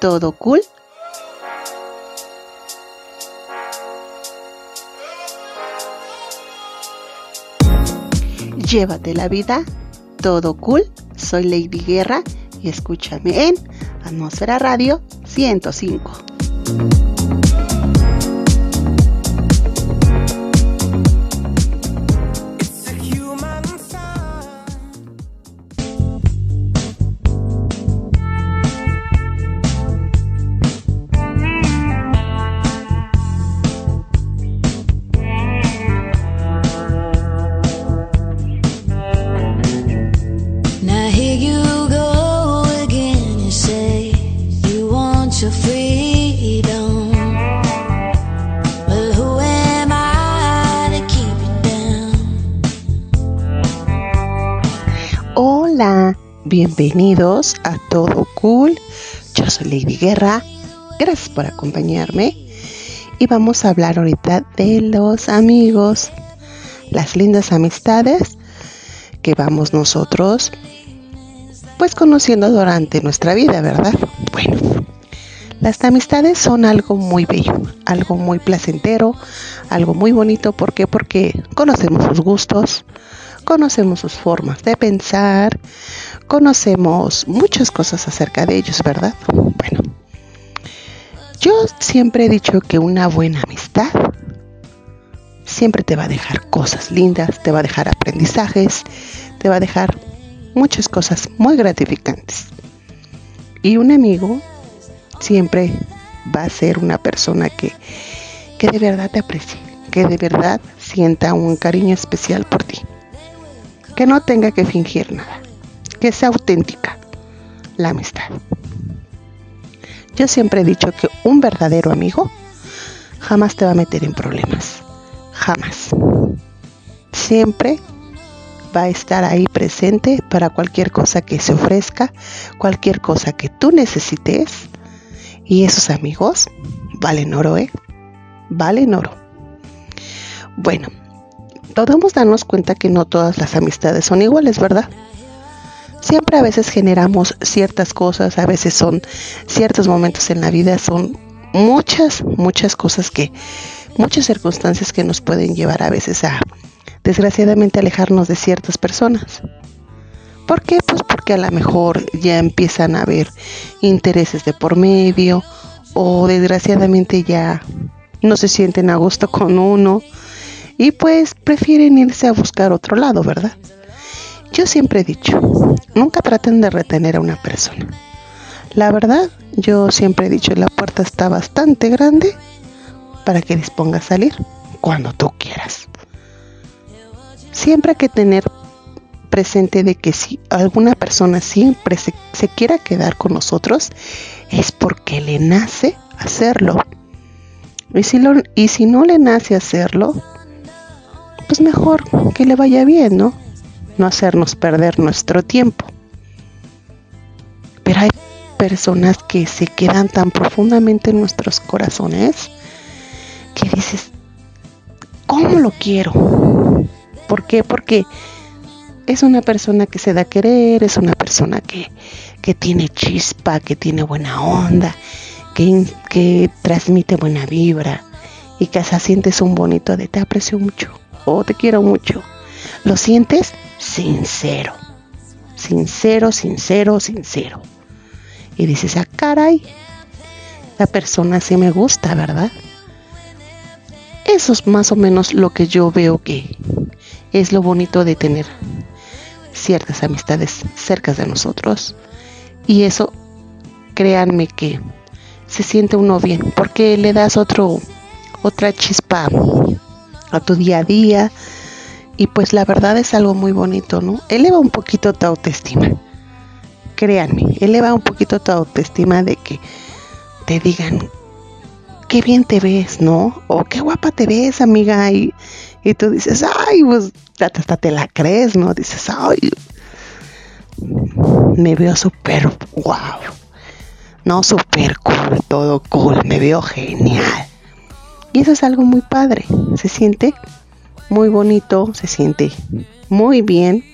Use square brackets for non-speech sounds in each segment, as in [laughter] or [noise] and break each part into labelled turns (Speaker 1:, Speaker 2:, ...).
Speaker 1: ¿Todo cool? Llévate la vida, todo cool. Soy Lady Guerra y escúchame en Atmósfera Radio 105. Bienvenidos a Todo Cool. Yo soy Lady Guerra. Gracias por acompañarme. Y vamos a hablar ahorita de los amigos, las lindas amistades que vamos nosotros pues conociendo durante nuestra vida, ¿verdad? Bueno, las amistades son algo muy bello, algo muy placentero, algo muy bonito. ¿Por qué? Porque conocemos sus gustos, conocemos sus formas de pensar, conocemos muchas cosas acerca de ellos, ¿verdad? Bueno, yo siempre he dicho que una buena amistad siempre te va a dejar cosas lindas, te va a dejar aprendizajes, te va a dejar muchas cosas muy gratificantes. Y un amigo siempre va a ser una persona que, que de verdad te aprecie, que de verdad sienta un cariño especial por ti que no tenga que fingir nada, que sea auténtica la amistad. Yo siempre he dicho que un verdadero amigo jamás te va a meter en problemas, jamás. Siempre va a estar ahí presente para cualquier cosa que se ofrezca, cualquier cosa que tú necesites. Y esos amigos valen oro, ¿eh? Valen oro. Bueno, podemos darnos cuenta que no todas las amistades son iguales, ¿verdad? Siempre a veces generamos ciertas cosas, a veces son ciertos momentos en la vida, son muchas, muchas cosas que, muchas circunstancias que nos pueden llevar a veces a, desgraciadamente, alejarnos de ciertas personas. ¿Por qué? Pues porque a lo mejor ya empiezan a haber intereses de por medio o desgraciadamente ya no se sienten a gusto con uno y pues prefieren irse a buscar otro lado, ¿verdad? Yo siempre he dicho, nunca traten de retener a una persona. La verdad, yo siempre he dicho, la puerta está bastante grande para que disponga a salir cuando tú quieras. Siempre hay que tener presente de que si alguna persona siempre se, quiera quedar con nosotros, es porque le nace hacerlo. Y si, y si no le nace hacerlo, pues mejor que le vaya bien, ¿no? No hacernos perder nuestro tiempo. Pero hay personas que se quedan tan profundamente en nuestros corazones que dices, ¿cómo lo quiero? ¿Por qué? Porque es una persona que se da a querer, es una persona que, que tiene chispa, que tiene buena onda, que, que transmite buena vibra y que hasta sientes un bonito de te aprecio mucho oh, te quiero mucho. Lo sientes sincero, sincero, sincero, sincero. Y dices, ah, caray, la persona sí me gusta, ¿verdad? Eso es más o menos lo que yo veo que es lo bonito de tener ciertas amistades cerca de nosotros. Y eso, créanme que se siente uno bien, porque le das otro, otra chispa a tu día a día. Y pues la verdad es algo muy bonito, ¿no? Eleva un poquito tu autoestima. Créanme, eleva un poquito tu autoestima de que te digan, qué bien te ves, ¿no? O qué guapa te ves, amiga. Y, y tú dices, ay, pues hasta te la crees, ¿no? Dices, ay, me veo súper wow. No, súper cool, todo cool, me veo genial. Y eso es algo muy padre, se siente muy bonito, se siente muy bien.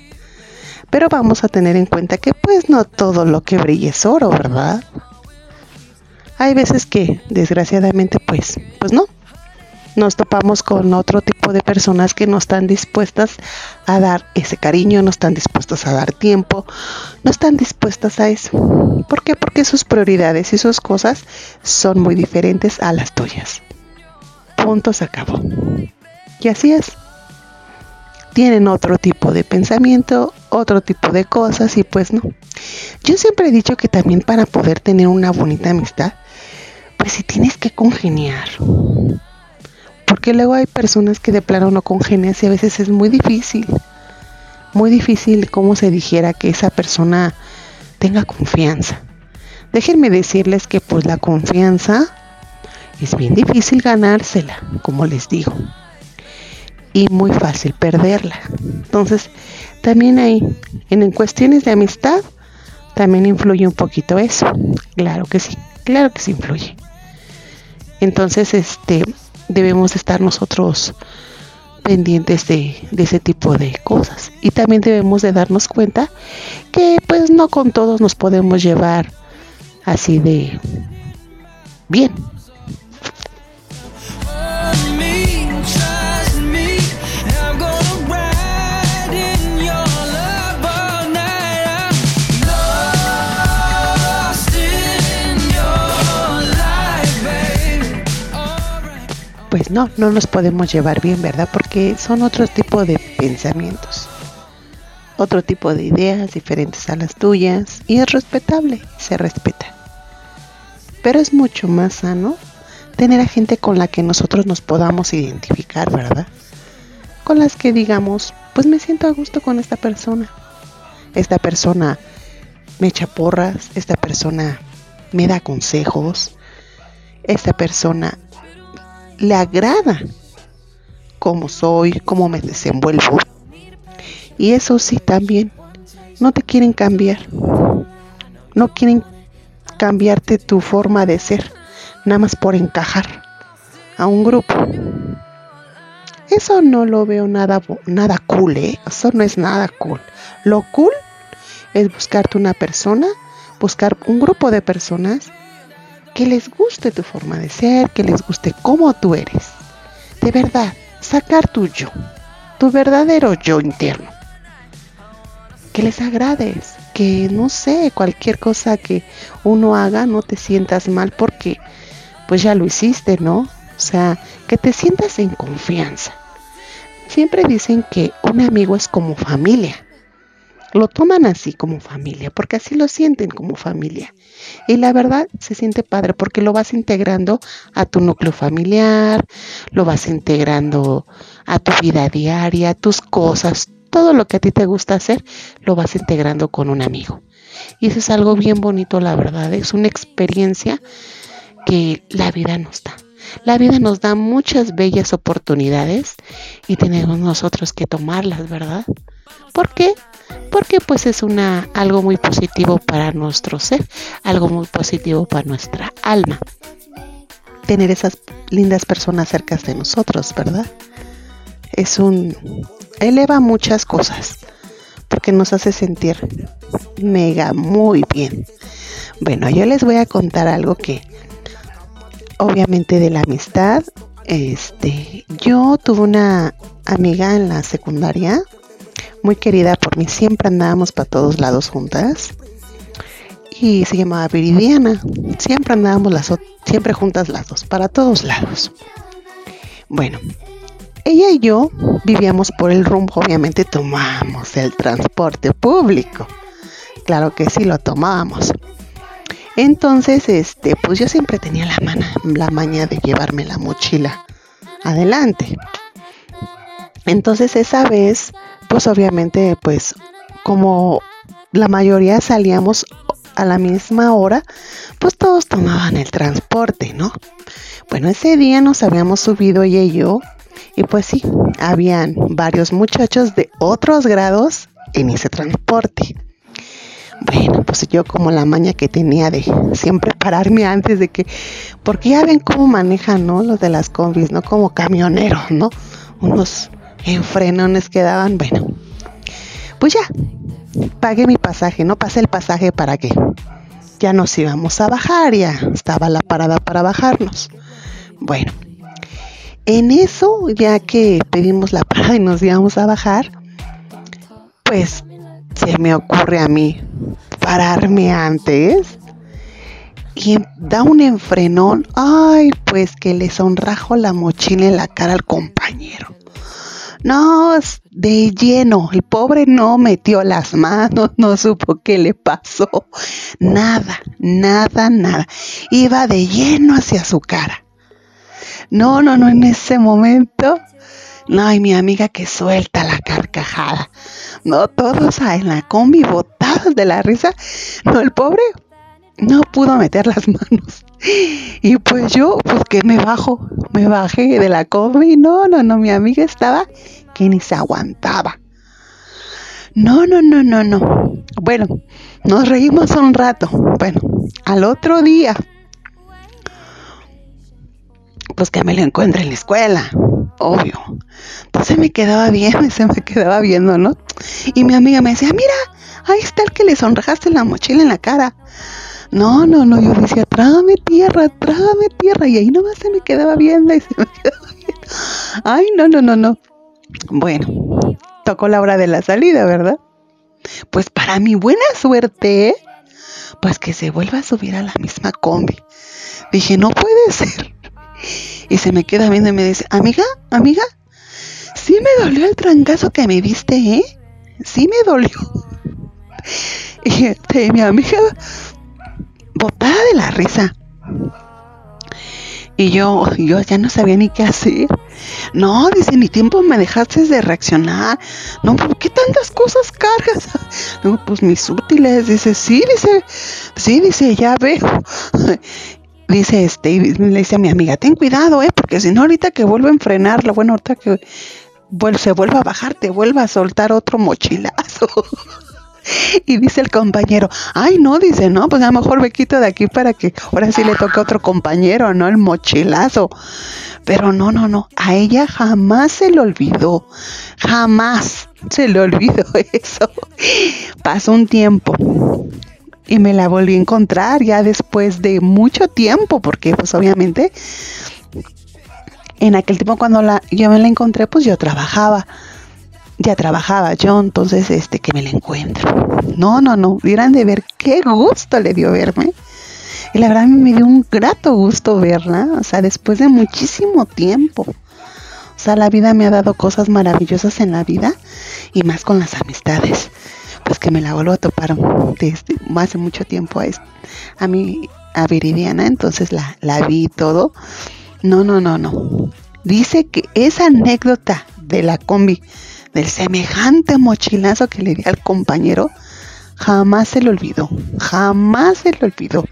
Speaker 1: Pero vamos a tener en cuenta que pues no todo lo que brilla es oro, ¿verdad? Hay veces que desgraciadamente pues, pues no, nos topamos con otro tipo de personas que no están dispuestas a dar ese cariño, no están dispuestas a dar tiempo, no están dispuestas a eso. ¿Por qué? Porque sus prioridades y sus cosas son muy diferentes a las tuyas. Punto se acabó. Y así es. Tienen otro tipo de pensamiento, otro tipo de cosas y pues no. Yo siempre he dicho que también para poder tener una bonita amistad, pues si tienes que congeniar. Porque luego hay personas que de plano no congenian y a veces es muy difícil. Muy difícil como se dijera que esa persona tenga confianza. Déjenme decirles que pues la confianza es bien difícil ganársela, como les digo. Y muy fácil perderla. Entonces, también hay, en cuestiones de amistad, también influye un poquito eso. Claro que sí, claro que sí influye. Entonces, este, debemos estar nosotros pendientes de, de, ese tipo de cosas. Y también debemos de darnos cuenta que pues no con todos nos podemos llevar así de bien. No, no nos podemos llevar bien, ¿verdad? Porque son otro tipo de pensamientos, otro tipo de ideas diferentes a las tuyas y es respetable, se respeta. Pero es mucho más sano tener a gente con la que nosotros nos podamos identificar, ¿verdad? Con las que digamos, pues me siento a gusto con esta persona. Esta persona me echa porras, esta persona me da consejos, esta persona le agrada cómo soy, cómo me desenvuelvo. Y eso sí también, no te quieren cambiar. No quieren cambiarte tu forma de ser, nada más por encajar a un grupo. Eso no lo veo nada, nada cool, ¿eh? Eso no es nada cool. Lo cool es buscarte una persona, buscar un grupo de personas que les guste tu forma de ser, que les guste cómo tú eres. De verdad, sacar tu yo, tu verdadero yo interno. Que les agrades, que no sé, cualquier cosa que uno haga no te sientas mal porque pues ya lo hiciste, ¿no? O sea, que te sientas en confianza. Siempre dicen que un amigo es como familia lo toman así como familia, porque así lo sienten como familia. Y la verdad se siente padre porque lo vas integrando a tu núcleo familiar, lo vas integrando a tu vida diaria, tus cosas, todo lo que a ti te gusta hacer, lo vas integrando con un amigo. Y eso es algo bien bonito, la verdad. Es una experiencia que la vida nos da. La vida nos da muchas bellas oportunidades y tenemos nosotros que tomarlas, ¿verdad? ¿Por qué? Porque pues es una algo muy positivo para nuestro ser, algo muy positivo para nuestra alma. Tener esas lindas personas cerca de nosotros, ¿verdad? Es un eleva muchas cosas porque nos hace sentir mega muy bien. Bueno, yo les voy a contar algo que obviamente de la amistad, este, yo tuve una amiga en la secundaria muy querida por mí, siempre andábamos para todos lados juntas. Y se llamaba Viridiana. Siempre andábamos las siempre juntas las dos, para todos lados. Bueno, ella y yo vivíamos por el rumbo, obviamente tomamos el transporte público. Claro que sí lo tomábamos. Entonces, este, pues yo siempre tenía la, la maña de llevarme la mochila adelante. Entonces esa vez pues obviamente pues como la mayoría salíamos a la misma hora, pues todos tomaban el transporte, ¿no? Bueno, ese día nos habíamos subido ella y yo, y pues sí, habían varios muchachos de otros grados en ese transporte. Bueno, pues yo como la maña que tenía de siempre pararme antes de que, porque ya ven cómo manejan, ¿no? Los de las combis, ¿no? Como camioneros, ¿no? Unos en frenones quedaban, bueno, pues ya, pagué mi pasaje, no pasé el pasaje para que ya nos íbamos a bajar, ya estaba la parada para bajarnos. Bueno, en eso, ya que pedimos la parada y nos íbamos a bajar, pues se me ocurre a mí pararme antes y da un enfrenón. Ay, pues que le sonrajo la mochila en la cara al compañero. No, de lleno. El pobre no metió las manos, [laughs] no supo qué le pasó. Nada, nada, nada. Iba de lleno hacia su cara. No, no, no, en ese momento. No, y mi amiga que suelta la carcajada. No, todos en la combi botados de la risa. No, el pobre no pudo meter las manos. [laughs] Y pues yo, pues que me bajo, me bajé de la combi. No, no, no, mi amiga estaba que ni se aguantaba. No, no, no, no, no. Bueno, nos reímos un rato. Bueno, al otro día, pues que me lo encuentre en la escuela, obvio. Entonces me quedaba bien, [laughs] se me quedaba viendo, ¿no? Y mi amiga me decía, mira, ahí está el que le sonrejaste la mochila en la cara. No, no, no, yo decía, trágame tierra, trágame tierra. Y ahí nomás se me quedaba viendo y se me [laughs] quedaba. Ay, no, no, no, no. Bueno, tocó la hora de la salida, ¿verdad? Pues para mi buena suerte, pues que se vuelva a subir a la misma combi. Dije, no puede ser. Y se me queda viendo y me dice, amiga, amiga, sí me dolió el trancazo que me diste, ¿eh? Sí me dolió. [laughs] Y este, mi amiga botada de la risa. Y yo, yo ya no sabía ni qué hacer. No, dice, ni tiempo me dejaste de reaccionar. No, ¿por qué tantas cosas cargas? [laughs] No, pues mis útiles. Dice, sí, dice, sí, dice, ya veo. [laughs] Dice, este, y le dice a mi amiga, ten cuidado, eh, porque si no, ahorita que vuelvo a enfrenarlo, bueno, ahorita que se vuelva a bajar, te vuelva a soltar otro mochilazo. [laughs] Y dice el compañero, ay no, dice, no, pues a lo mejor me quito de aquí para que ahora sí le toque a otro compañero, ¿no? El mochilazo. Pero no, no, no, a ella jamás se le olvidó, jamás se le olvidó [laughs] eso. Pasó un tiempo y me la volví a encontrar ya después de mucho tiempo, porque pues obviamente en aquel tiempo cuando la, yo me la encontré, pues yo trabajaba ya trabajaba yo, entonces este que me la encuentro. No, no, no, dirán de ver qué gusto le dio verme. Y la verdad me dio un grato gusto verla, o sea, después de muchísimo tiempo. O sea, la vida me ha dado cosas maravillosas en la vida y más con las amistades. Pues que me la vuelvo a topar desde hace mucho tiempo a, a mí, a Viridiana, entonces la, la vi todo. No, no, no, no. Dice que esa anécdota de la combi del semejante mochilazo que le di al compañero, jamás se le olvidó, jamás se le olvidó.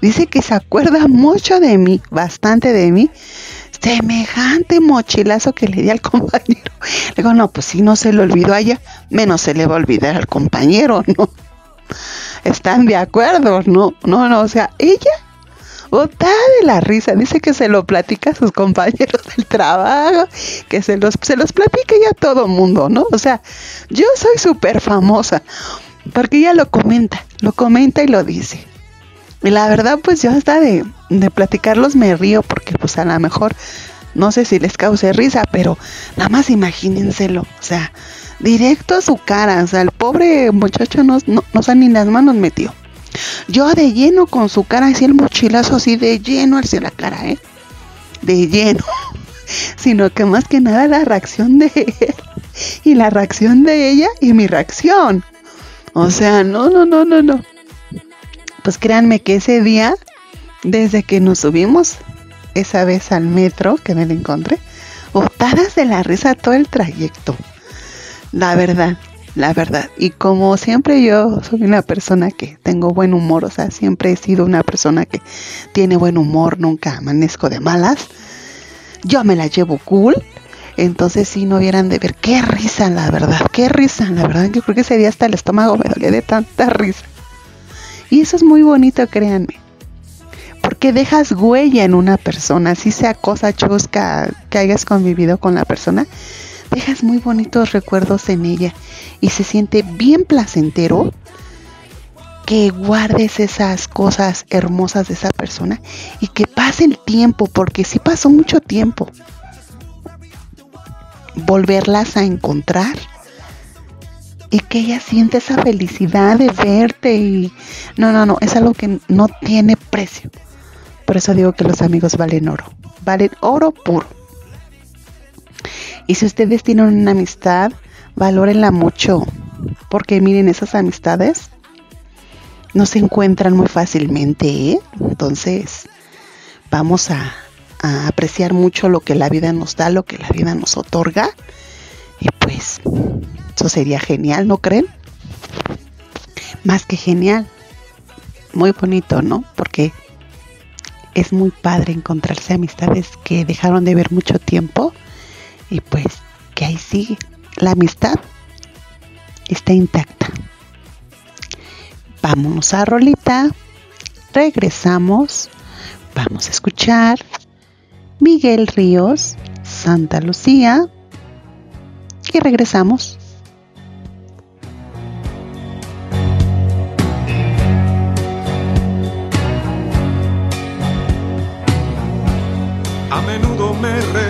Speaker 1: Dice que se acuerda mucho de mí, bastante de mí, semejante mochilazo que le di al [laughs] compañero. Le digo, no, pues si no se le olvidó a ella, menos se le va a olvidar al compañero, ¿no? ¿Están de acuerdo? No, no, no, o sea, ella botada de la risa. Dice que se lo platica a sus compañeros del trabajo, que se los, se los platica ya a todo mundo, ¿no? O sea, yo soy súper famosa, porque ella lo comenta, lo comenta y lo dice. Y la verdad, pues yo hasta de, de platicarlos me río, porque pues a lo mejor, no sé si les cause risa, pero nada más imagínenselo, o sea, directo a su cara, o sea, el pobre muchacho no, no, no ni las manos metió. Yo de lleno con su cara, así el mochilazo así de lleno hacia la cara, ¿eh? De lleno. [laughs] Sino que más que nada la reacción de él y la reacción de ella y mi reacción. O sea, no, no, no, no, no. Pues créanme que ese día, desde que nos subimos esa vez al metro que me lo encontré, botadas de la risa todo el trayecto. La verdad, la verdad. Y como siempre yo soy una persona que tengo buen humor, o sea, siempre he sido una persona que tiene buen humor, nunca amanezco de malas. Yo me la llevo cool. Entonces si no vieran de ver qué risa, la verdad, qué risa, la verdad. Yo creo que ese día hasta el estómago me dolía de tanta risa. Y eso es muy bonito, créanme. Porque dejas huella en una persona, si sea cosa chusca que hayas convivido con la persona, dejas muy bonitos recuerdos en ella y se siente bien placentero que guardes esas cosas hermosas de esa persona y que pase el tiempo, porque si pasó mucho tiempo, volverlas a encontrar y que ella siente esa felicidad de verte y no, no, no, es algo que no tiene precio. Por eso digo que los amigos valen oro, valen oro puro. Y si ustedes tienen una amistad, valórenla mucho, porque miren, esas amistades no se encuentran muy fácilmente, ¿eh? Entonces, vamos a, a apreciar mucho lo que la vida nos da, lo que la vida nos otorga. Y pues, eso sería genial, ¿no creen? Más que genial. Muy bonito, ¿no? Porque es muy padre encontrarse amistades que dejaron de ver mucho tiempo y pues que ahí sigue. La amistad está intacta. Vámonos a Rolita. Regresamos. Vamos a escuchar Miguel Ríos, Santa Lucía. Y regresamos.
Speaker 2: A menudo me recuerdas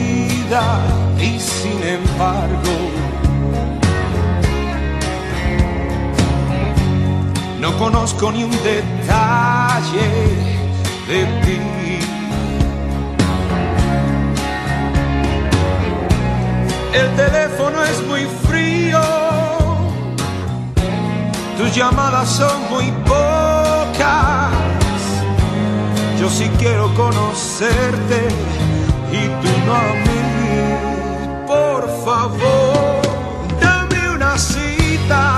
Speaker 2: y sin embargo no conozco ni un detalle de ti. El teléfono es muy frío, tus llamadas son muy pocas. Yo sí quiero conocerte y tú no a mí. Por favor, dame una cita,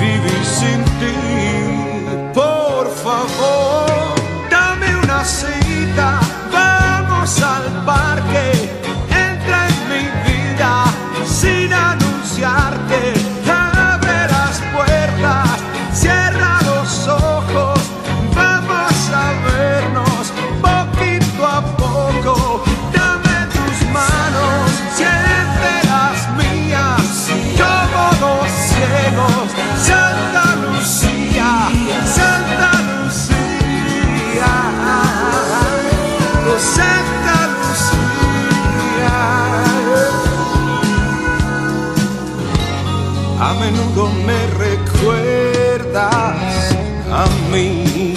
Speaker 2: vivir sin ti. Por favor, dame una cita, vamos al parque, menudo me recuerdas a mí.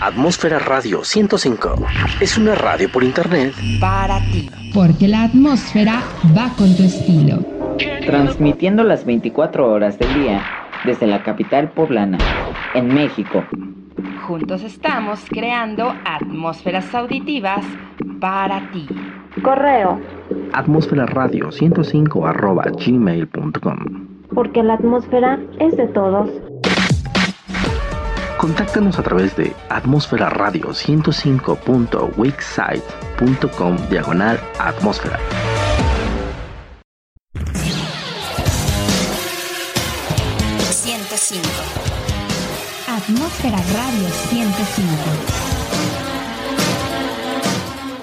Speaker 3: Atmósfera Radio 105 es una radio por internet
Speaker 4: para ti.
Speaker 5: Porque la atmósfera va con tu estilo.
Speaker 4: Transmitiendo las 24 horas del día desde la capital poblana, en México.
Speaker 5: Juntos estamos creando atmósferas auditivas para ti.
Speaker 6: Correo.
Speaker 3: Atmósfera Radio 105 arroba gmail.com.
Speaker 6: Porque la atmósfera es de todos.
Speaker 3: Contáctanos a través de atmósfera radio 105.wixsite.com diagonal atmósfera.
Speaker 7: Atmósfera Radio 105.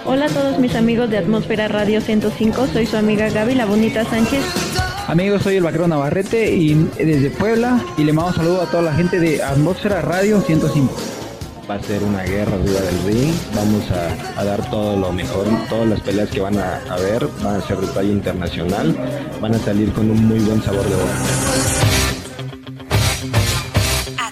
Speaker 8: Hola a todos mis amigos de Atmósfera Radio 105, soy su amiga Gaby La Bonita Sánchez.
Speaker 9: Amigos, soy el vaquero Navarrete y desde Puebla y le mando un saludo a toda la gente de Atmósfera Radio 105.
Speaker 10: Va a ser una guerra arriba del ring, vamos a, a dar todo lo mejor, todas las peleas que van a haber van a ser de talla internacional, van a salir con un muy buen sabor de boca.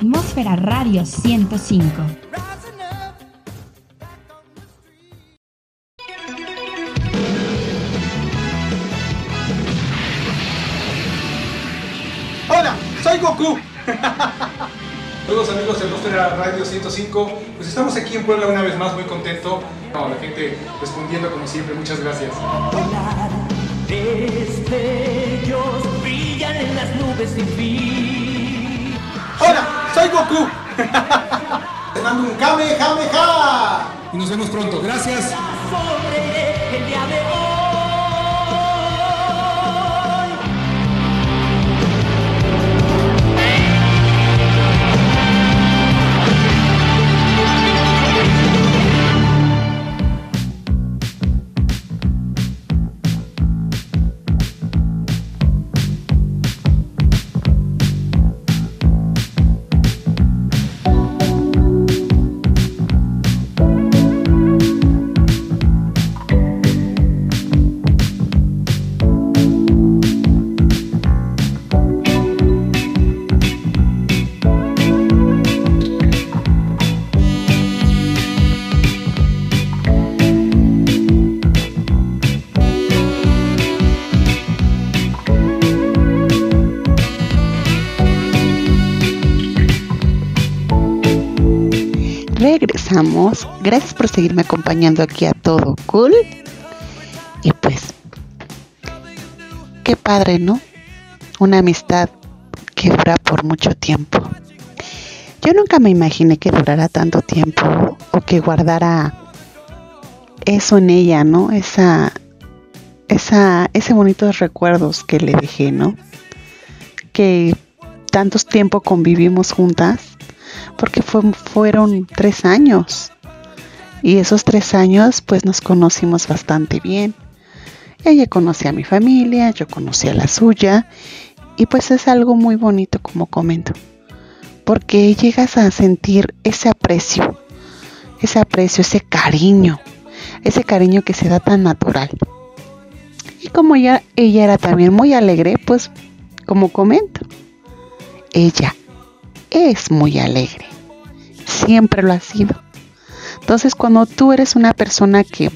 Speaker 7: Atmósfera Radio 105.
Speaker 11: Hola, soy Goku. Saludos amigos de Atmósfera Radio 105. Pues estamos aquí en Puebla una vez más, muy contento. No, la gente respondiendo como siempre, muchas gracias.
Speaker 12: Destellos brillan en las nubes sin fin.
Speaker 11: Hola, soy Goku. [laughs] Te mando un Kamehameha. Y nos vemos pronto. Gracias.
Speaker 1: Gracias por seguirme acompañando aquí a todo cool. Y pues, qué padre, ¿no? Una amistad que dura por mucho tiempo. Yo nunca me imaginé que durara tanto tiempo o que guardara eso en ella, ¿no? Esa, esa, ese bonitos recuerdos que le dejé, ¿no? Que tantos tiempo convivimos juntas, porque fue- fueron tres años. Y esos tres años, pues nos conocimos bastante bien. Ella conocía a mi familia, yo conocía la suya, y pues es algo muy bonito, como comento, porque llegas a sentir ese aprecio, ese aprecio, ese cariño, ese cariño que se da tan natural. Y como ella, ella era también muy alegre, pues como comento, ella es muy alegre, siempre lo ha sido. Entonces cuando tú eres una persona que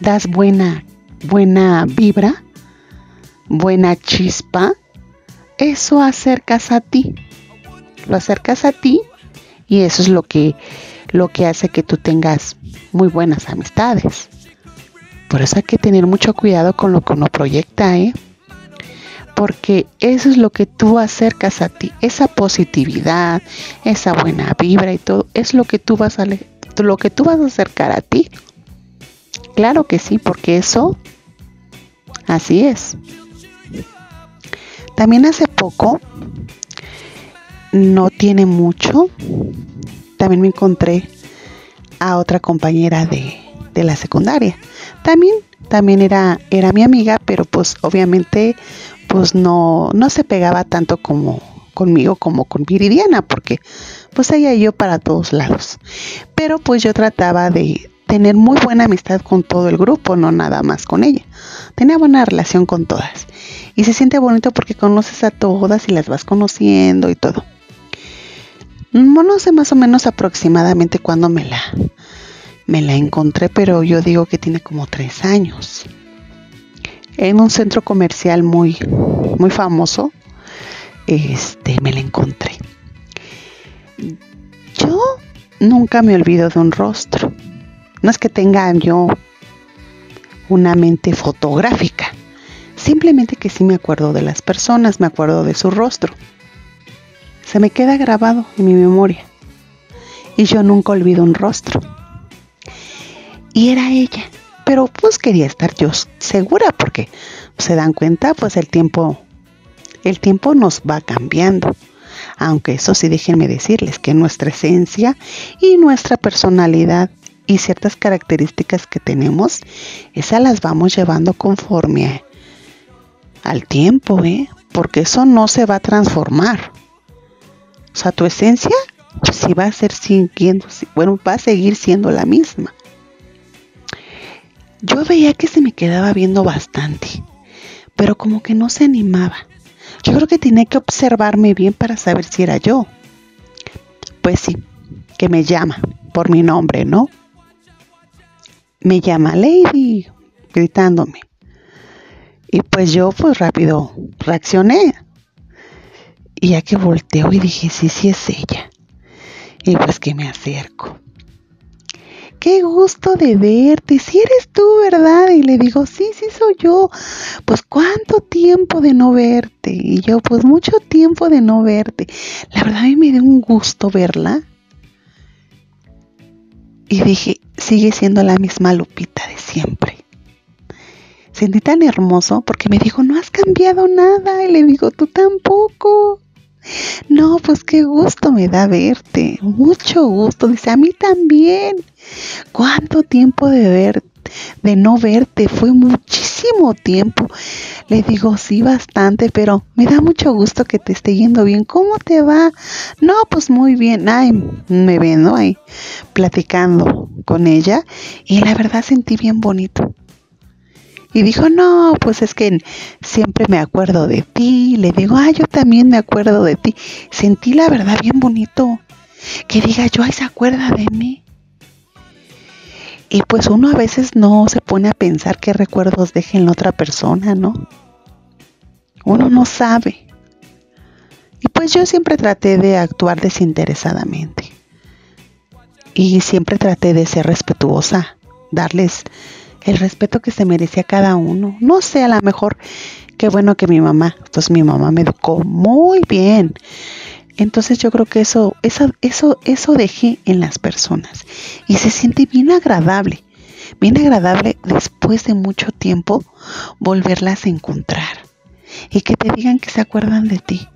Speaker 1: das buena, buena vibra, buena chispa, eso acercas a ti, lo acercas a ti y eso es lo que, lo que hace que tú tengas muy buenas amistades. Por eso hay que tener mucho cuidado con lo que uno proyecta, ¿eh? Porque eso es lo que tú acercas a ti, esa positividad, esa buena vibra y todo, es lo que tú vas a lo que tú vas a acercar a ti. Claro que sí, porque eso así es. También hace poco, no tiene mucho, también me encontré a otra compañera de, de la secundaria. También, también era, era mi amiga, pero pues obviamente pues no, no se pegaba tanto como conmigo como con Viridiana, porque pues ella y yo para todos lados. Pero pues yo trataba de tener muy buena amistad con todo el grupo, no nada más con ella. Tenía buena relación con todas. Y se siente bonito porque conoces a todas y las vas conociendo y todo. No sé más o menos aproximadamente cuándo me la, me la encontré, pero yo digo que tiene como tres años. En un centro comercial muy, muy famoso, este, me la encontré. Yo nunca me olvido de un rostro. No es que tenga yo una mente fotográfica, simplemente que sí me acuerdo de las personas, me acuerdo de su rostro. Se me queda grabado en mi memoria. Y yo nunca olvido un rostro. Y era ella. Pero pues quería estar yo segura porque se dan cuenta, pues el tiempo el tiempo nos va cambiando. Aunque eso sí déjenme decirles que nuestra esencia y nuestra personalidad y ciertas características que tenemos, esas las vamos llevando conforme al tiempo, ¿eh? Porque eso no se va a transformar. O sea, tu esencia sí va a ser siguiendo, bueno, va a seguir siendo la misma. Yo veía que se me quedaba viendo bastante, pero como que no se animaba. Yo creo que tenía que observarme bien para saber si era yo. Pues sí, que me llama por mi nombre, ¿no? Me llama Lady, gritándome. Y pues yo pues rápido reaccioné. Y ya que volteo y dije, sí, sí es ella. Y pues que me acerco qué gusto de verte, si eres tú, ¿verdad? Y le digo, sí, sí soy yo. Pues cuánto tiempo de no verte. Y yo, pues mucho tiempo de no verte. La verdad a mí me dio un gusto verla. Y dije, sigue siendo la misma Lupita de siempre. Sentí tan hermoso porque me dijo, no has cambiado nada. Y le digo, tú tampoco. No, pues qué gusto me da verte, mucho gusto. Dice, a mí también. ¿Cuánto tiempo de ver, de no verte? Fue muchísimo tiempo. Le digo, sí, bastante, pero me da mucho gusto que te esté yendo bien. ¿Cómo te va? No, pues muy bien. Ay, me ven, ¿no? Ahí platicando con ella y la verdad sentí bien bonito. Y dijo, no, pues es que siempre me acuerdo de ti. Le digo, ah, yo también me acuerdo de ti. Sentí la verdad bien bonito. Que diga yo, ay, se acuerda de mí. Y pues uno a veces no se pone a pensar qué recuerdos deja en la otra persona, ¿no? Uno no sabe. Y pues yo siempre traté de actuar desinteresadamente. Y siempre traté de ser respetuosa, darles el respeto que se merecía cada uno. No sé, a lo mejor, qué bueno que mi mamá, pues mi mamá me educó muy bien. Entonces yo creo que eso, eso, eso, eso dejé en las personas. Y se siente bien agradable, bien agradable después de mucho tiempo volverlas a encontrar. Y que te digan que se acuerdan de ti.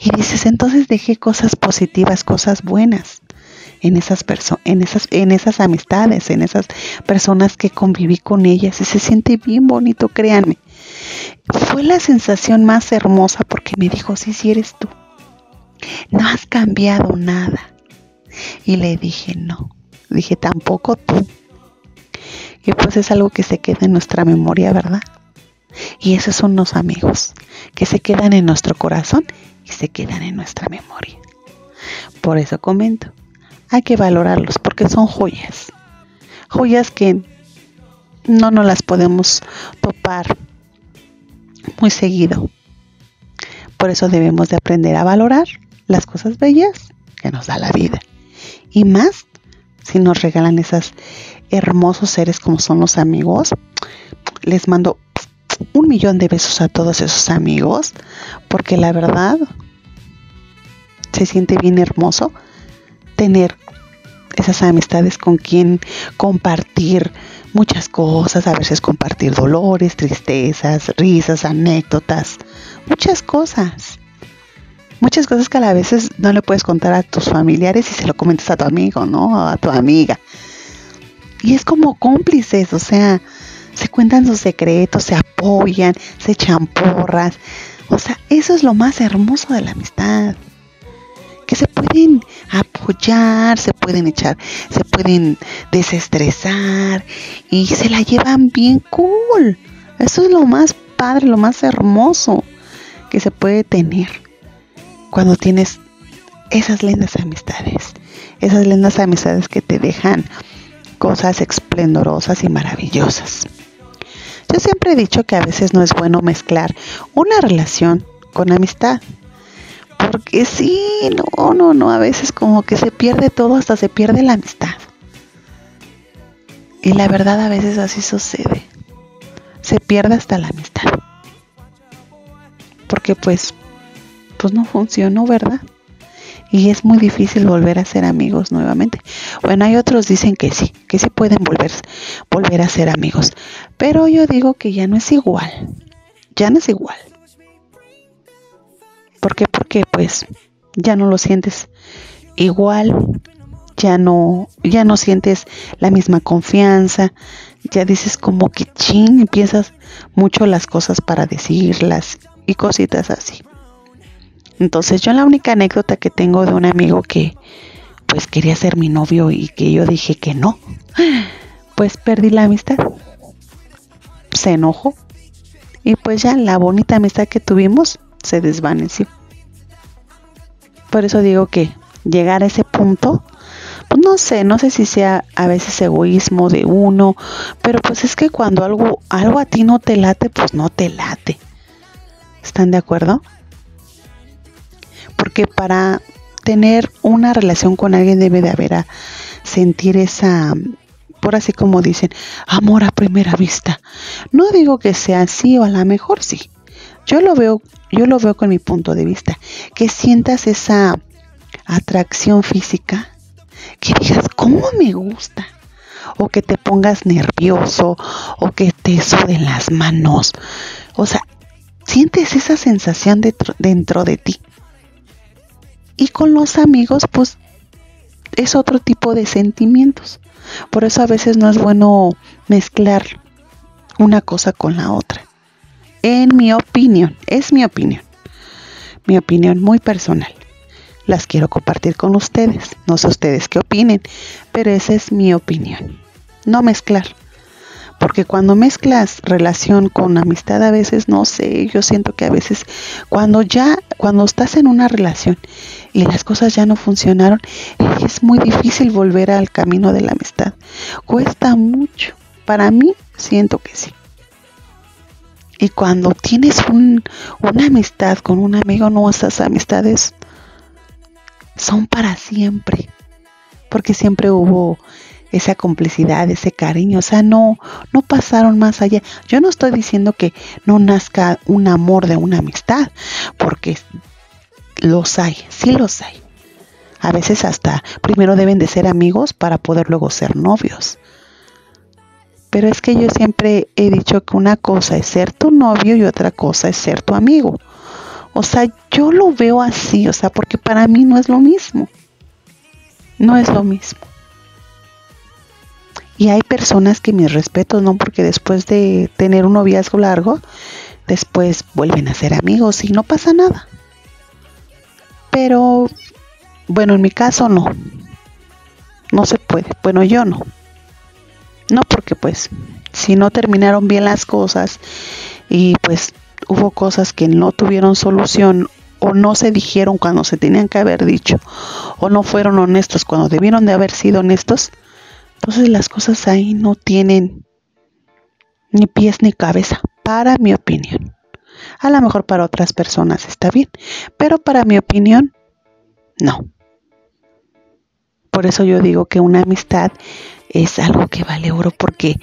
Speaker 1: Y dices, entonces dejé cosas positivas, cosas buenas en esas personas, en esas, en esas amistades, en esas personas que conviví con ellas y se siente bien bonito, créanme. Fue la sensación más hermosa porque me dijo, sí, sí eres tú. No has cambiado nada. Y le dije, no. Dije, tampoco tú. Y pues es algo que se queda en nuestra memoria, ¿verdad? Y esos son los amigos que se quedan en nuestro corazón y se quedan en nuestra memoria. Por eso comento, hay que valorarlos porque son joyas. Joyas que no nos las podemos topar muy seguido. Por eso debemos de aprender a valorar las cosas bellas que nos da la vida. Y más si nos regalan esos hermosos seres como son los amigos. Les mando un millón de besos a todos esos amigos porque la verdad se siente bien hermoso tener esas amistades con quien compartir muchas cosas, a veces compartir dolores, tristezas, risas, anécdotas, muchas cosas. Muchas cosas que a veces no le puedes contar a tus familiares y se lo comentas a tu amigo, ¿no? A tu amiga. Y es como cómplices, o sea, se cuentan sus secretos, se apoyan, se echan porras. O sea, eso es lo más hermoso de la amistad. Que se pueden apoyar, se pueden echar, se pueden desestresar y se la llevan bien cool. Eso es lo más padre, lo más hermoso que se puede tener cuando tienes esas lindas amistades. Esas lindas amistades que te dejan cosas esplendorosas y maravillosas. Yo siempre he dicho que a veces no es bueno mezclar una relación con amistad. Porque sí, no, no, no, a veces como que se pierde todo, hasta se pierde la amistad. Y la verdad a veces así sucede. Se pierde hasta la amistad. Porque pues, pues no funcionó, ¿verdad? y es muy difícil volver a ser amigos nuevamente. Bueno, hay otros dicen que sí, que sí pueden volver, volver a ser amigos, pero yo digo que ya no es igual, ya no es igual. ¿Por qué? Porque pues ya no lo sientes igual, ya no, ya no sientes la misma confianza, ya dices como que ching, piensas mucho las cosas para decirlas y cositas así. Entonces yo la única anécdota que tengo de un amigo que pues quería ser mi novio y que yo dije que no, pues perdí la amistad. Se enojó y pues ya la bonita amistad que tuvimos se desvaneció. Por eso digo que llegar a ese punto, pues no sé, no sé si sea a veces egoísmo de uno, pero pues es que cuando algo, algo a ti no te late, pues no te late. ¿Están de acuerdo? Porque para tener una relación con alguien debe de haber a sentir esa por así como dicen amor a primera vista. No digo que sea así o a lo mejor sí. Yo lo veo yo lo veo con mi punto de vista. Que sientas esa atracción física que digas cómo me gusta o que te pongas nervioso o que te suden las manos. O sea sientes esa sensación dentro, dentro de ti y con los amigos, pues es otro tipo de sentimientos. Por eso a veces no es bueno mezclar una cosa con la otra. En mi opinión, es mi opinión. Mi opinión muy personal. Las quiero compartir con ustedes. No sé ustedes qué opinen, pero esa es mi opinión. No mezclar. Porque cuando mezclas relación con amistad a veces, no sé, yo siento que a veces cuando ya, cuando estás en una relación y las cosas ya no funcionaron, es muy difícil volver al camino de la amistad. Cuesta mucho. Para mí, siento que sí. Y cuando tienes un, una amistad con un amigo, no, esas amistades son para siempre. Porque siempre hubo esa complicidad, ese cariño, o sea, no, no pasaron más allá. Yo no estoy diciendo que no nazca un amor de una amistad, porque los hay, sí los hay. A veces hasta primero deben de ser amigos para poder luego ser novios. Pero es que yo siempre he dicho que una cosa es ser tu novio y otra cosa es ser tu amigo. O sea, yo lo veo así, o sea, porque para mí no es lo mismo. No es lo mismo. Y hay personas que mis respetos, ¿no? Porque después de tener un noviazgo largo, después vuelven a ser amigos y no pasa nada. Pero, bueno, en mi caso no. No se puede. Bueno, yo no. No porque pues, si no terminaron bien las cosas y pues hubo cosas que no tuvieron solución o no se dijeron cuando se tenían que haber dicho o no fueron honestos cuando debieron de haber sido honestos, entonces las cosas ahí no tienen ni pies ni cabeza, para mi opinión. A lo mejor para otras personas está bien, pero para mi opinión, no. Por eso yo digo que una amistad es algo que vale oro porque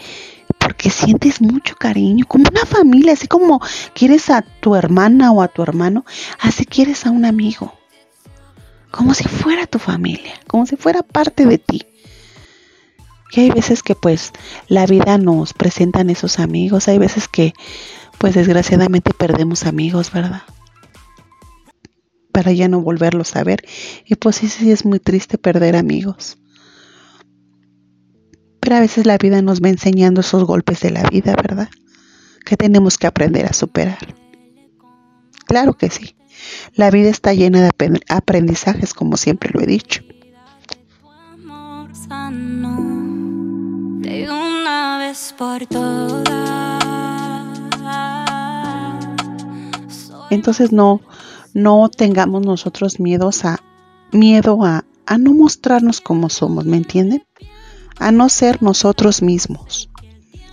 Speaker 1: porque sientes mucho cariño, como una familia, así como quieres a tu hermana o a tu hermano, así quieres a un amigo. Como si fuera tu familia, como si fuera parte de ti. Y hay veces que pues la vida nos presentan esos amigos, hay veces que pues desgraciadamente perdemos amigos, ¿verdad? Para ya no volverlos a ver. Y pues sí, sí es muy triste perder amigos. Pero a veces la vida nos va enseñando esos golpes de la vida, ¿verdad? Que tenemos que aprender a superar. Claro que sí. La vida está llena de aprendizajes, como siempre lo he dicho.
Speaker 13: De una vez por todas.
Speaker 1: Entonces no, no tengamos nosotros miedos a, miedo a, a no mostrarnos como somos, ¿me entienden? A no ser nosotros mismos.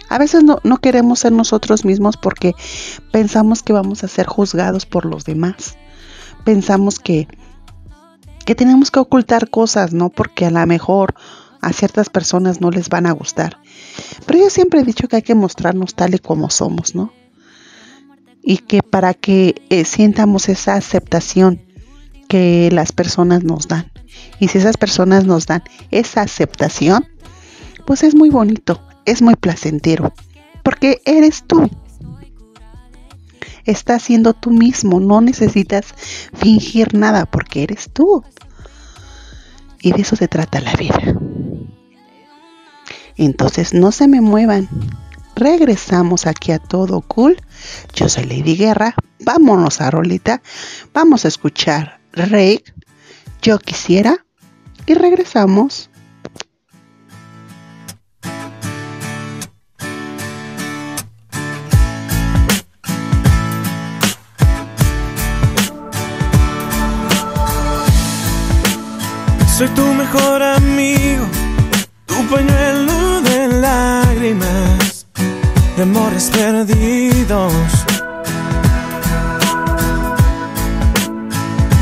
Speaker 1: A veces no, no, queremos ser nosotros mismos porque pensamos que vamos a ser juzgados por los demás. Pensamos que, que tenemos que ocultar cosas, ¿no? Porque a lo mejor a ciertas personas no les van a gustar. Pero yo siempre he dicho que hay que mostrarnos tal y como somos, ¿no? Y que para que eh, sientamos esa aceptación que las personas nos dan. Y si esas personas nos dan esa aceptación, pues es muy bonito, es muy placentero, porque eres tú. Estás siendo tú mismo, no necesitas fingir nada porque eres tú. Y de eso se trata la vida. Entonces no se me muevan. Regresamos aquí a todo cool. Yo soy Lady Guerra. Vámonos a Rolita. Vamos a escuchar Rey. Yo quisiera. Y regresamos.
Speaker 14: Soy tu mejor amigo, tu pañuelo de lágrimas, de amores perdidos.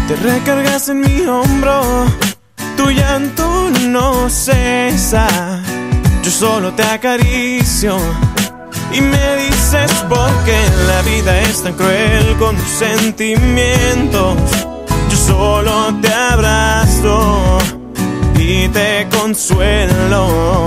Speaker 14: Te recargas en mi hombro, tu llanto no cesa. Yo solo te acaricio y me dices por qué la vida es tan cruel con tus sentimientos yo solo te abrazo y te consuelo.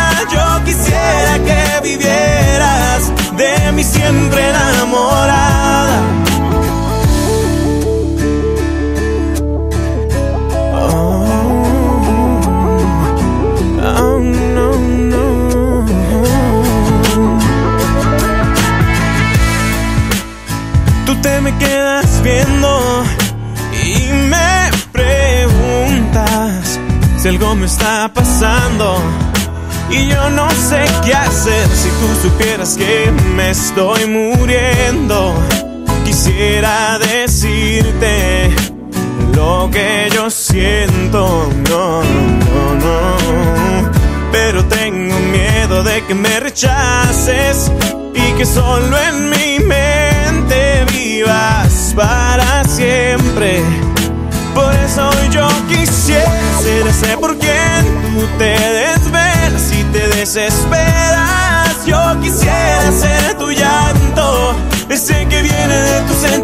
Speaker 14: Yo quisiera que vivieras de mí siempre enamorada. Oh. Tú te me quedas viendo y me preguntas si algo me está pasando. Y yo no sé qué hacer si tú supieras que me estoy muriendo. Quisiera decirte lo que yo siento, no, no, no. Pero tengo miedo de que me rechaces y que solo en mi mente vivas para siempre. Por eso yo quisiera ser ese por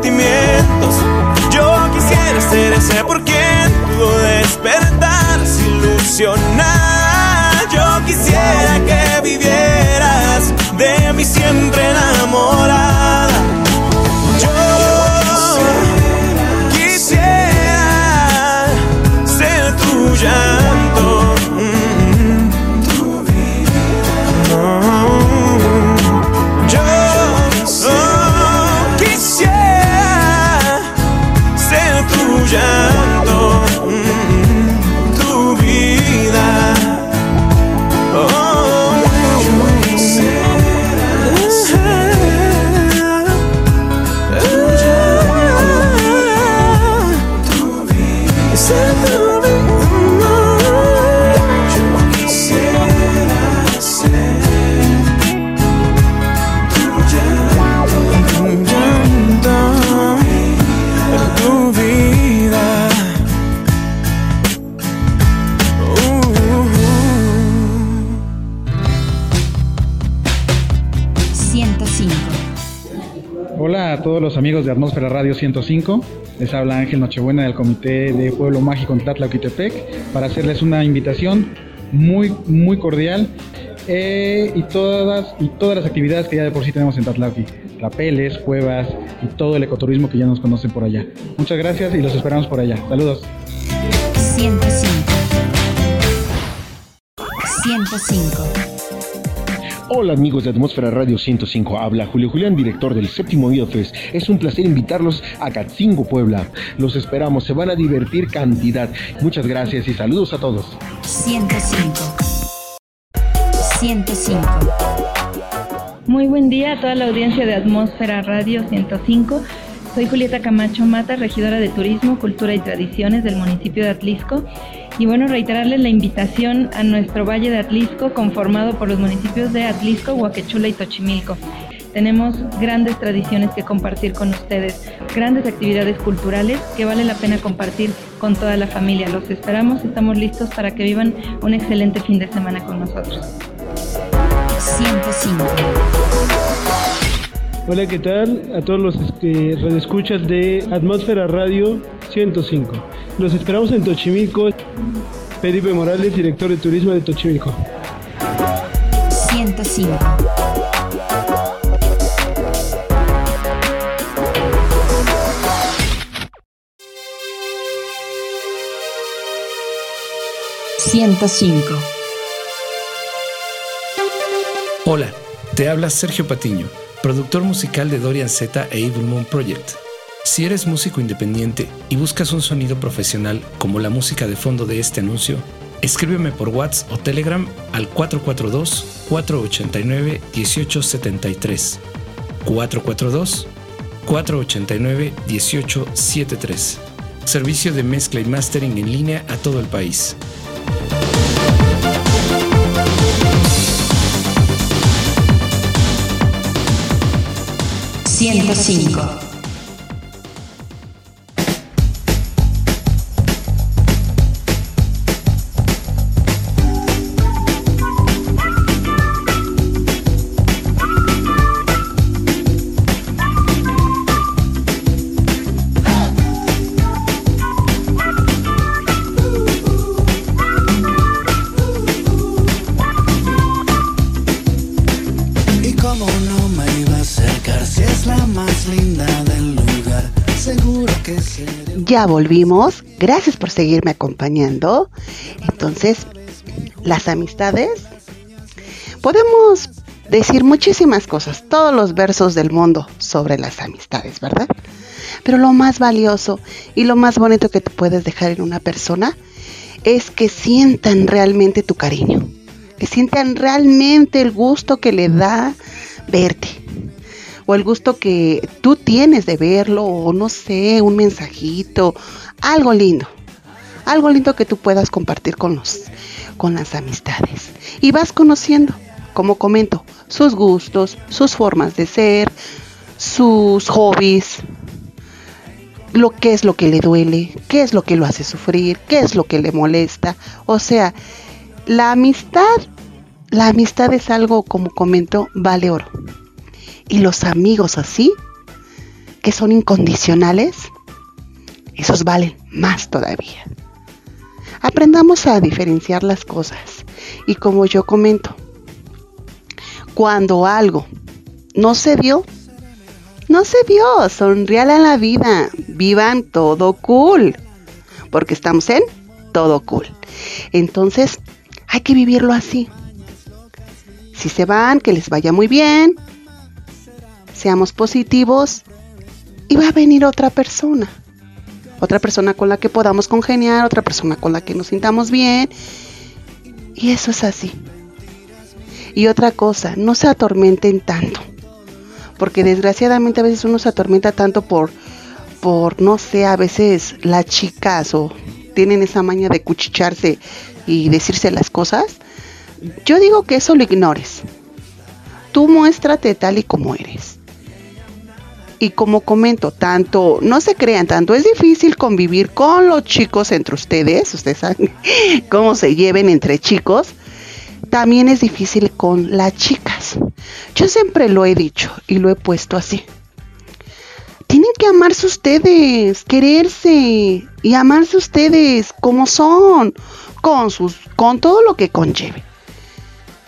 Speaker 14: sentimientos. Yo quisiera ser ese por quien tú despertarás ilusionada. Yo quisiera de
Speaker 9: Atmósfera Radio 105. Les habla Ángel Nochebuena del Comité de Pueblo Mágico en Tlatlauquitepec para hacerles una invitación muy, muy cordial eh, y, todas, y todas las actividades que ya de por sí tenemos en Tatlauqui. Rapeles, cuevas y todo el ecoturismo que ya nos conocen por allá. Muchas gracias y los esperamos por allá. Saludos.
Speaker 7: 105. 105.
Speaker 10: Hola amigos de Atmósfera Radio 105, habla Julio Julián, director del séptimo Fest. Es un placer invitarlos a Catzingo, Puebla. Los esperamos, se van a divertir cantidad. Muchas gracias y saludos a todos.
Speaker 7: 105. 105.
Speaker 8: Muy buen día a toda la audiencia de Atmósfera Radio 105. Soy Julieta Camacho Mata, regidora de Turismo, Cultura y Tradiciones del municipio de Atlisco. Y bueno, reiterarles la invitación a nuestro Valle de Atlisco, conformado por los municipios de Atlisco, Huaquechula y Tochimilco. Tenemos grandes tradiciones que compartir con ustedes, grandes actividades culturales que vale la pena compartir con toda la familia. Los esperamos, estamos listos para que vivan un excelente fin de semana con nosotros.
Speaker 7: 105.
Speaker 15: Hola, ¿qué tal? A todos los que redescuchas de Atmósfera Radio 105. Los esperamos en Tochimilco. Felipe Morales, director de turismo de Tochimilco.
Speaker 7: 105. ...105...
Speaker 16: Hola, te habla Sergio Patiño, productor musical de Dorian Z e Evil Moon Project. Si eres músico independiente y buscas un sonido profesional como la música de fondo de este anuncio, escríbeme por WhatsApp o Telegram al 442-489-1873. 442-489-1873. Servicio de mezcla y mastering en línea a todo el país.
Speaker 1: ¡105! Volvimos. Gracias por seguirme acompañando. Entonces, las amistades. Podemos decir muchísimas cosas, todos los versos del mundo sobre las amistades, ¿verdad? Pero lo más valioso y lo más bonito que te puedes dejar en una persona es que sientan realmente tu cariño, que sientan realmente el gusto que le da verte o el gusto que tú tienes de verlo, o no sé, un mensajito, algo lindo, algo lindo que tú puedas compartir con los, con las amistades. Y vas conociendo, como comento, sus gustos, sus formas de ser, sus hobbies, lo que es lo que le duele, qué es lo que lo hace sufrir, qué es lo que le molesta. O sea, la amistad, la amistad es algo, como comento, vale oro. Y los amigos así, que son incondicionales, esos valen más todavía. Aprendamos a diferenciar las cosas. Y como yo comento, cuando algo no se dio, no se dio, sonríale a la vida, vivan todo cool, porque estamos en todo cool. Entonces, hay que vivirlo así. Si se van, que les vaya muy bien, seamos positivos y va a venir otra persona. Otra persona con la que podamos congeniar, otra persona con la que nos sintamos bien. Y eso es así. Y otra cosa, no se atormenten tanto. Porque desgraciadamente a veces uno se atormenta tanto por, por no sé, a veces las chicas o tienen esa maña de cuchicharse y decirse las cosas. Yo digo que eso lo ignores. Tú muéstrate tal y como eres. Y como comento, tanto, no se crean, tanto es difícil convivir con los chicos entre ustedes, ustedes saben [laughs] cómo se lleven entre chicos, también es difícil con las chicas. Yo siempre lo he dicho y lo he puesto así. que amarse ustedes, quererse y amarse ustedes como son, con sus, con todo lo que conlleve,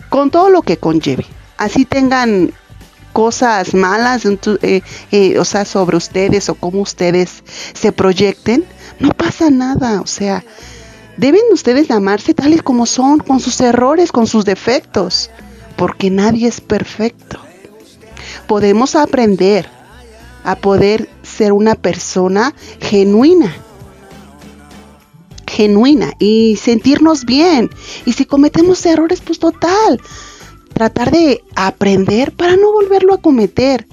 Speaker 1: con todo lo que conlleve. Así tengan cosas malas, eh, eh, o sea, sobre ustedes o cómo ustedes se proyecten, no pasa nada, o sea, deben ustedes amarse tales como son, con sus errores, con sus defectos, porque nadie es perfecto. Podemos aprender a poder ser una persona genuina, genuina y sentirnos bien. Y si cometemos errores, pues total, tratar de aprender para no volverlo a cometer.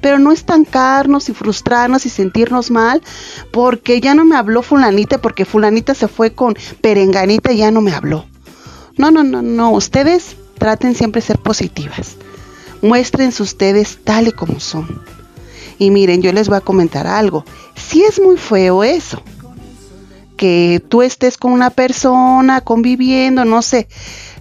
Speaker 1: Pero no estancarnos y frustrarnos y sentirnos mal porque ya no me habló fulanita, porque fulanita se fue con perenganita y ya no me habló. No, no, no, no. Ustedes traten siempre de ser positivas. Muéstrense ustedes tal y como son. Y miren, yo les voy a comentar algo. Si es muy feo eso, que tú estés con una persona conviviendo, no sé,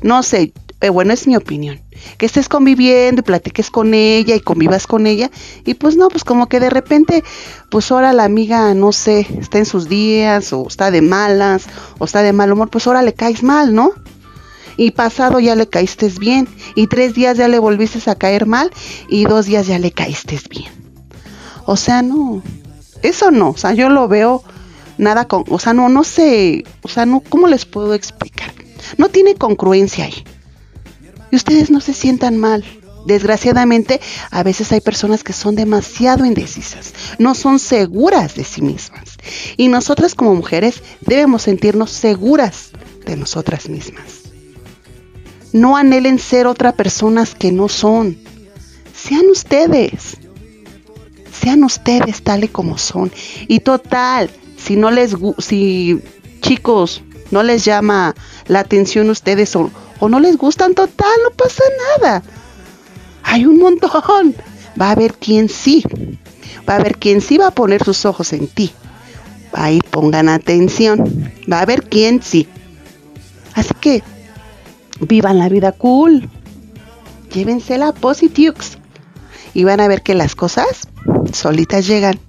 Speaker 1: no sé, bueno, es mi opinión. Que estés conviviendo y platiques con ella y convivas con ella. Y pues no, pues como que de repente, pues ahora la amiga, no sé, está en sus días o está de malas o está de mal humor, pues ahora le caes mal, ¿no? Y pasado ya le caíste bien. Y tres días ya le volviste a caer mal y dos días ya le caíste bien. O sea, no. Eso no. O sea, yo lo veo nada con... O sea, no, no sé. O sea, no, ¿cómo les puedo explicar? No tiene congruencia ahí ustedes no se sientan mal. Desgraciadamente, a veces hay personas que son demasiado indecisas, no son seguras de sí mismas. Y nosotras como mujeres debemos sentirnos seguras de nosotras mismas. No anhelen ser otras personas que no son. Sean ustedes. Sean ustedes tal y como son. Y total, si no les, si chicos, no les llama la atención ustedes o, o no les gustan total, no pasa nada. Hay un montón. Va a haber quien sí. Va a haber quien sí va a poner sus ojos en ti. Ahí pongan atención. Va a haber quien sí. Así que vivan la vida cool. Llévensela positiux. Y van a ver que las cosas solitas llegan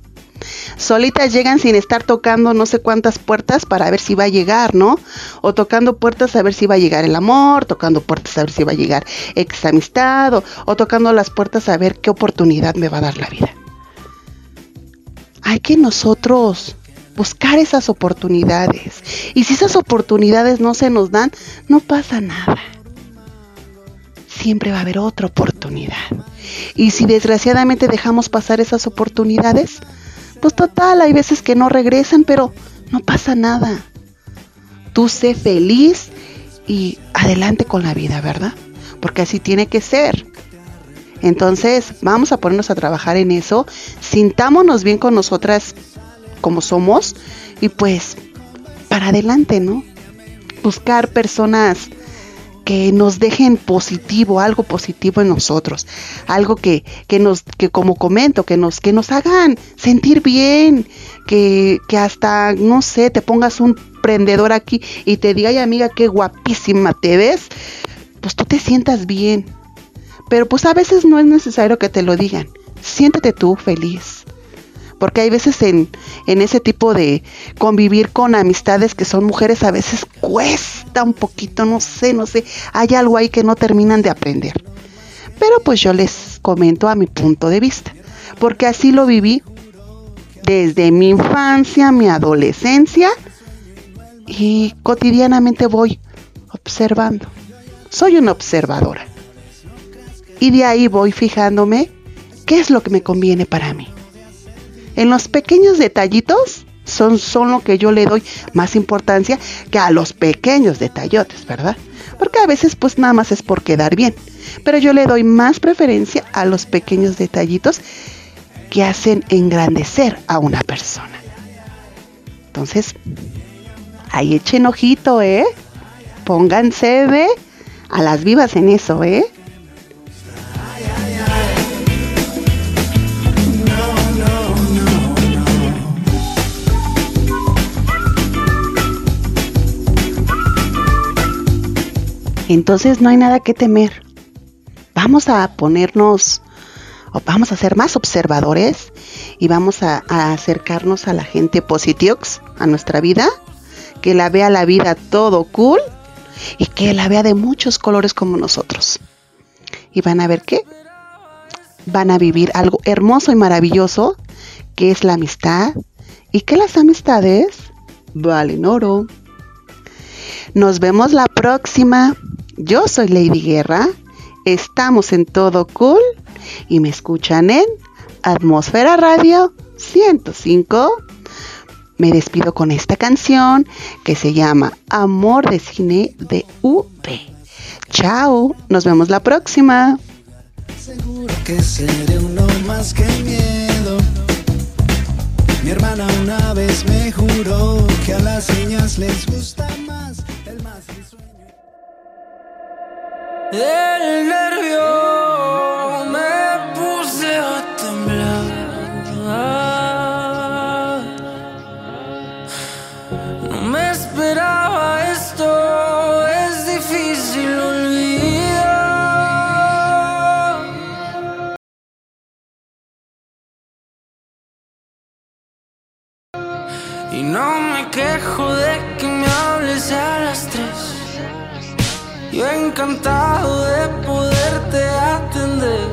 Speaker 1: solitas llegan sin estar tocando no sé cuántas puertas para ver si va a llegar, ¿no? O tocando puertas a ver si va a llegar el amor, tocando puertas a ver si va a llegar ex amistad, o, tocando las puertas a ver qué oportunidad me va a dar la vida. Hay que nosotros buscar esas oportunidades. Y si esas oportunidades no se nos dan, no pasa nada. Siempre va a haber otra oportunidad. Y si desgraciadamente dejamos pasar esas oportunidades, pues total, hay veces que no regresan, pero no pasa nada. Tú sé feliz y adelante con la vida, ¿verdad? Porque así tiene que ser. Entonces, vamos a ponernos a trabajar en eso. Sintámonos bien con nosotras como somos y pues para adelante, ¿no? Buscar personas que nos dejen positivo, algo positivo en nosotros, algo que, que nos, que como comento, que nos, que nos hagan sentir bien, que, que hasta, no sé, te pongas un prendedor aquí y te diga, ay amiga, qué guapísima te ves, pues tú te sientas bien. Pero pues a veces no es necesario que te lo digan. Siéntete tú feliz porque hay veces en, ese tipo de convivir con amistades que son mujeres, a veces cuesta un poquito, no sé, no sé, hay algo ahí que no terminan de aprender. Pero pues yo les comento a mi punto de vista, porque así lo viví desde mi infancia, mi adolescencia y cotidianamente voy observando. Soy una observadora. Y de ahí voy fijándome qué es lo que me conviene para mí en los pequeños detallitos son, son lo que yo le doy más importancia que a los pequeños detallotes, ¿verdad? Porque a veces pues nada más es por quedar bien. Pero yo le doy más preferencia a los pequeños detallitos que hacen engrandecer a una persona. Entonces, ahí echen ojito, ¿eh? Pónganse de a las vivas en eso, ¿eh? Entonces no hay nada que temer. Vamos a ponernos, vamos a ser más observadores y vamos a, a acercarnos a la gente positiox, a nuestra vida, que la vea la vida todo cool y que la vea de muchos colores como nosotros. Y van a ver qué. Van a vivir algo hermoso y maravilloso, que es la amistad, y que las amistades valen oro. Nos vemos la próxima. Yo soy Lady Guerra. Estamos en todo cool y me escuchan en Atmósfera Radio 105. Me despido con esta canción que se llama Amor de Cine de UP. Chao, nos vemos la próxima.
Speaker 17: Seguro que seré uno más que miedo. Mi hermana una vez me juró que a las niñas les gusta más El
Speaker 12: nervio me puse a temblar. No me esperaba esto, es difícil olvidar. Y no me quejo de que me hables a las tres. Yo encantado de poderte atender,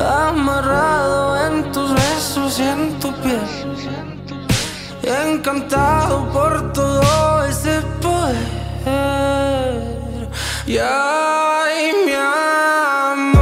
Speaker 12: amarrado en tus besos y en tu piel. Encantado por todo ese poder. Y ay, mi amor,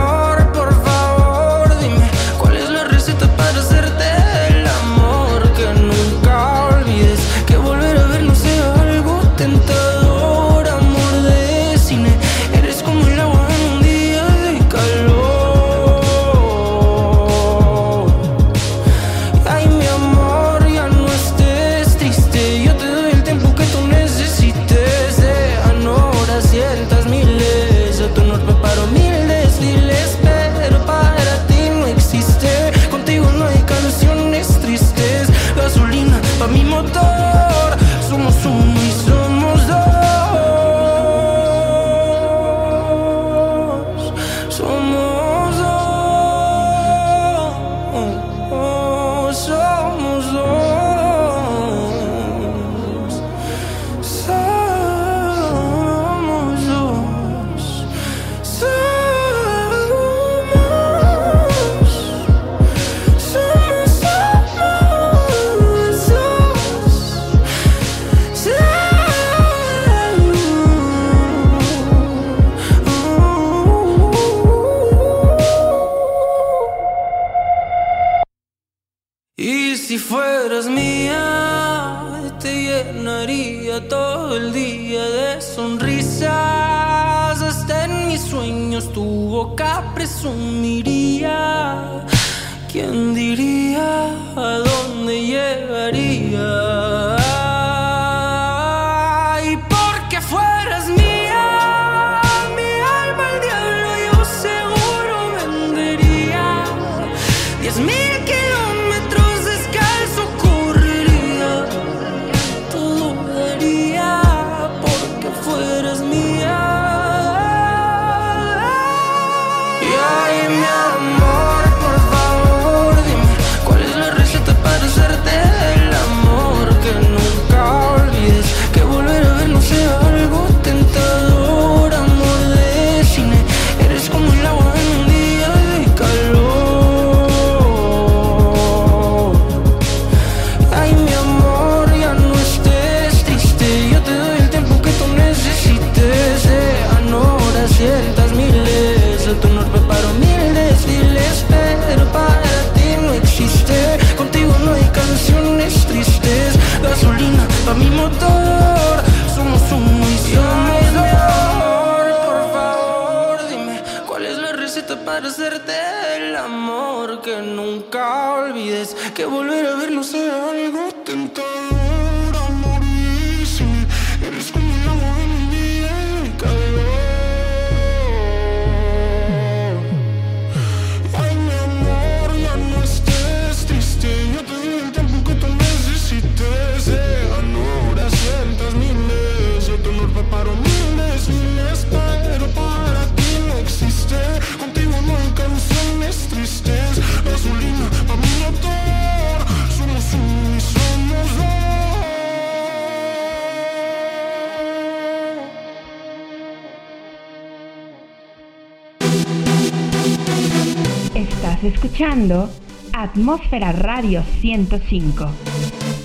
Speaker 5: escuchando Atmósfera Radio 105.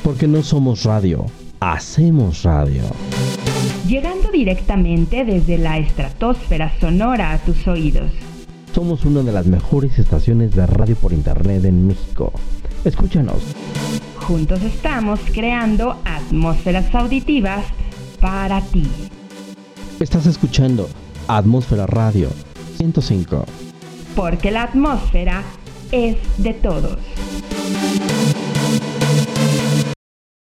Speaker 3: Porque no somos radio, hacemos radio.
Speaker 5: Llegando directamente desde la estratosfera sonora a tus oídos.
Speaker 3: Somos una de las mejores estaciones de radio por internet en México. Escúchanos.
Speaker 5: Juntos estamos creando atmósferas auditivas para ti.
Speaker 3: Estás escuchando Atmósfera Radio 105.
Speaker 5: Porque la atmósfera es de todos.